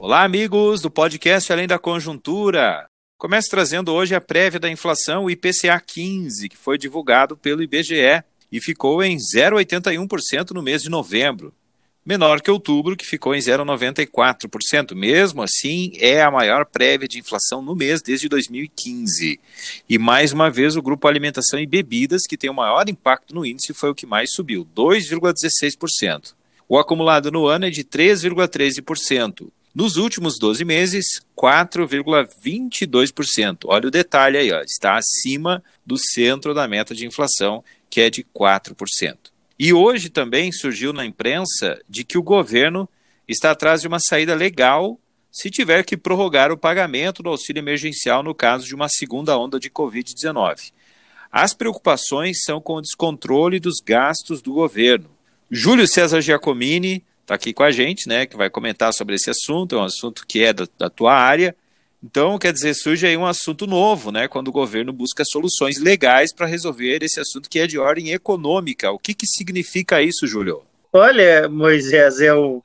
Olá, amigos do podcast Além da Conjuntura. Começo trazendo hoje a prévia da inflação, o IPCA 15, que foi divulgado pelo IBGE e ficou em 0,81% no mês de novembro, menor que outubro, que ficou em 0,94%. Mesmo assim, é a maior prévia de inflação no mês desde 2015. E mais uma vez, o grupo Alimentação e Bebidas, que tem o maior impacto no índice, foi o que mais subiu, 2,16%. O acumulado no ano é de 3,13%. Nos últimos 12 meses, 4,22%. Olha o detalhe aí, ó, está acima do centro da meta de inflação, que é de 4%. E hoje também surgiu na imprensa de que o governo está atrás de uma saída legal se tiver que prorrogar o pagamento do auxílio emergencial no caso de uma segunda onda de Covid-19. As preocupações são com o descontrole dos gastos do governo. Júlio César Giacomini, está aqui com a gente, né, que vai comentar sobre esse assunto, é um assunto que é da, da tua área. Então, quer dizer, surge aí um assunto novo, né, quando o governo busca soluções legais para resolver esse assunto que é de ordem econômica. O que, que significa isso, Júlio? Olha, Moisés, é um,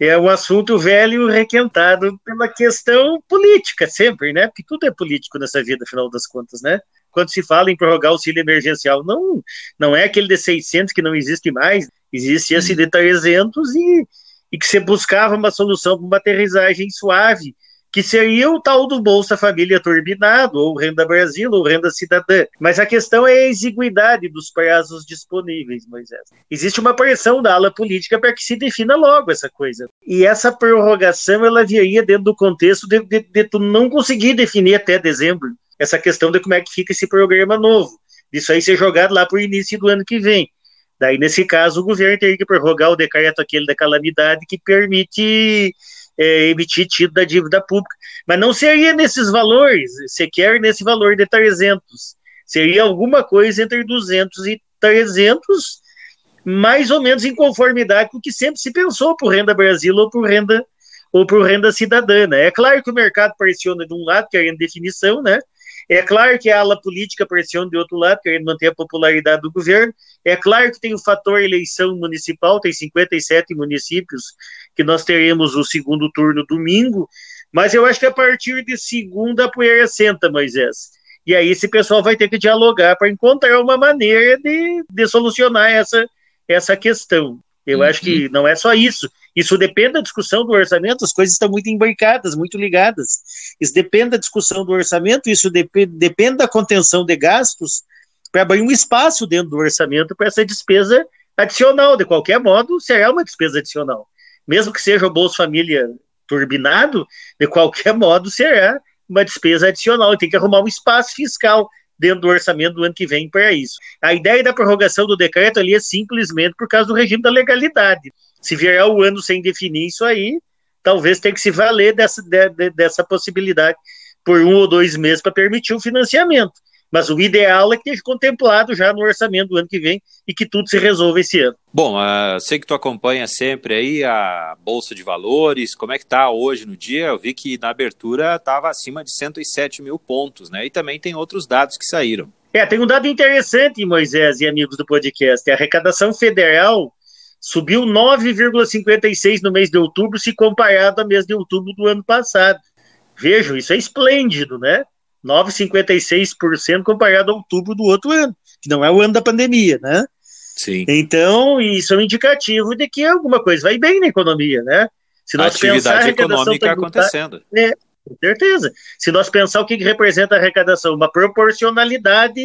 é um assunto velho requentado pela questão política, sempre, né? Porque tudo é político nessa vida, afinal das contas, né? Quando se fala em prorrogar o auxílio emergencial, não, não é aquele de 600 que não existe mais, Existe esse de 300 e, e que você buscava uma solução para uma aterrissagem suave, que seria o tal do Bolsa Família turbinado, ou Renda Brasil, ou Renda Cidadã. Mas a questão é a exiguidade dos prazos disponíveis, Moisés. Existe uma pressão da ala política para que se defina logo essa coisa. E essa prorrogação, ela viria dentro do contexto de, de, de tu não conseguir definir até dezembro essa questão de como é que fica esse programa novo. Isso aí ser jogado lá para o início do ano que vem. Daí, nesse caso, o governo teria que prorrogar o decreto aquele da calamidade que permite é, emitir título da dívida pública. Mas não seria nesses valores, sequer nesse valor de 300. Seria alguma coisa entre 200 e 300, mais ou menos em conformidade com o que sempre se pensou por Renda Brasil ou por Renda ou por renda cidadã. Né? É claro que o mercado pressiona de um lado, querendo definição, né? É claro que a ala política pressiona de outro lado, querendo manter a popularidade do governo. É claro que tem o fator eleição municipal, tem 57 municípios que nós teremos o segundo turno domingo, mas eu acho que a partir de segunda a poeira senta, Moisés. E aí esse pessoal vai ter que dialogar para encontrar uma maneira de, de solucionar essa, essa questão. Eu uhum. acho que não é só isso. Isso depende da discussão do orçamento, as coisas estão muito embarcadas, muito ligadas. Isso depende da discussão do orçamento, isso depende, depende da contenção de gastos para abrir um espaço dentro do orçamento para essa despesa adicional. De qualquer modo, será uma despesa adicional. Mesmo que seja o Bolsa Família turbinado, de qualquer modo será uma despesa adicional. Tem que arrumar um espaço fiscal dentro do orçamento do ano que vem para isso. A ideia da prorrogação do decreto ali é simplesmente por causa do regime da legalidade. Se vier o ano sem definir isso aí, talvez tenha que se valer dessa, de, dessa possibilidade por um ou dois meses para permitir o financiamento. Mas o ideal é que esteja contemplado já no orçamento do ano que vem e que tudo se resolva esse ano. Bom, uh, sei que tu acompanha sempre aí a Bolsa de Valores, como é que está hoje no dia? Eu vi que na abertura estava acima de 107 mil pontos, né? E também tem outros dados que saíram. É, tem um dado interessante, Moisés e amigos do podcast. A arrecadação federal subiu 9,56 no mês de outubro se comparado ao mês de outubro do ano passado. Vejam, isso é esplêndido, né? 9,56% comparado a outubro do outro ano, que não é o ano da pandemia, né? Sim. Então, isso é um indicativo de que alguma coisa vai bem na economia, né? Se nós Atividade econômica acontecendo. É, com certeza. Se nós pensar o que representa a arrecadação, uma proporcionalidade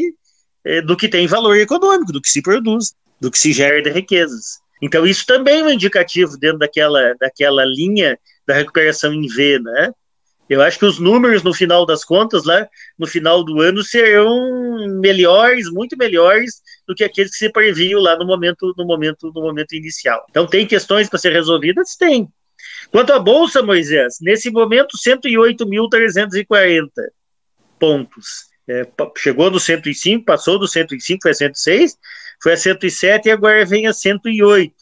é, do que tem valor econômico, do que se produz, do que se gera de riquezas. Então, isso também é um indicativo dentro daquela, daquela linha da recuperação em V, né? Eu acho que os números, no final das contas, lá no final do ano, serão melhores, muito melhores do que aqueles que se previam lá no momento, no momento, no momento inicial. Então, tem questões para ser resolvidas? Tem. Quanto à Bolsa, Moisés, nesse momento, 108.340 pontos. É, chegou no 105, passou do 105, foi a 106, foi a 107 e agora vem a 108.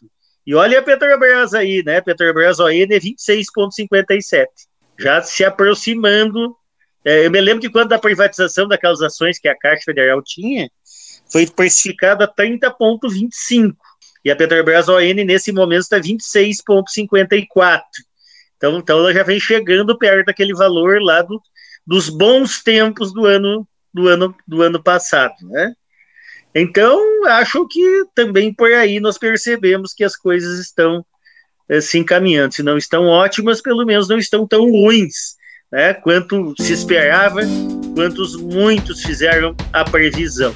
E olha a Petrobras aí, né? Petrobras ON é 26,57. Já se aproximando. É, eu me lembro que quando a privatização daquelas ações que a Caixa Federal tinha, foi precificada a 30,25. E a Petrobras ON, nesse momento, está 26,54. Então, então ela já vem chegando perto daquele valor lá do, dos bons tempos do ano do ano do ano passado, né? Então, acho que também por aí nós percebemos que as coisas estão se encaminhando. Se não estão ótimas, pelo menos não estão tão ruins, né? Quanto se esperava, quantos muitos fizeram a previsão.